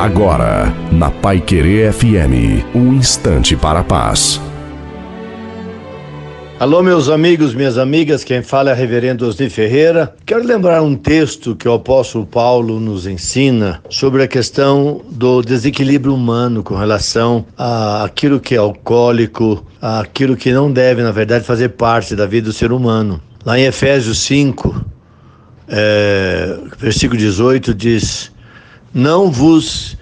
Agora, na Pai Querer FM, um instante para a paz. Alô, meus amigos, minhas amigas, quem fala é Reverendo Osni Ferreira. Quero lembrar um texto que o apóstolo Paulo nos ensina sobre a questão do desequilíbrio humano com relação àquilo que é alcoólico, àquilo que não deve, na verdade, fazer parte da vida do ser humano. Lá em Efésios 5, é, versículo 18, diz não vos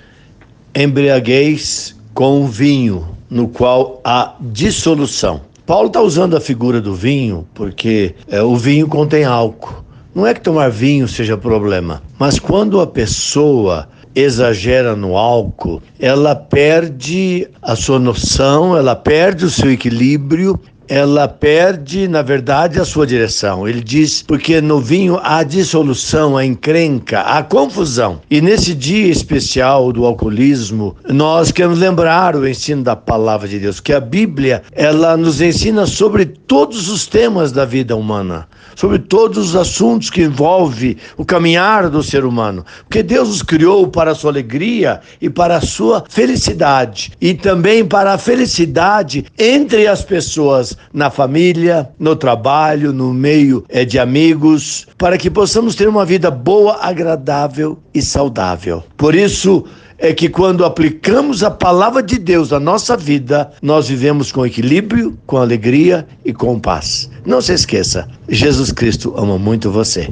embriagueis com vinho, no qual há dissolução. Paulo está usando a figura do vinho porque é, o vinho contém álcool. Não é que tomar vinho seja problema, mas quando a pessoa exagera no álcool, ela perde a sua noção, ela perde o seu equilíbrio, ela perde, na verdade, a sua direção. Ele diz, porque no vinho há dissolução, a encrenca, a confusão. E nesse dia especial do alcoolismo, nós queremos lembrar o ensino da palavra de Deus, que a Bíblia, ela nos ensina sobre todos os temas da vida humana, sobre todos os assuntos que envolvem o caminhar do ser humano. Porque Deus nos criou para a sua alegria e para a sua felicidade, e também para a felicidade entre as pessoas na família, no trabalho, no meio é, de amigos, para que possamos ter uma vida boa, agradável e saudável. Por isso, é que quando aplicamos a palavra de Deus na nossa vida, nós vivemos com equilíbrio, com alegria e com paz. Não se esqueça, Jesus Cristo ama muito você.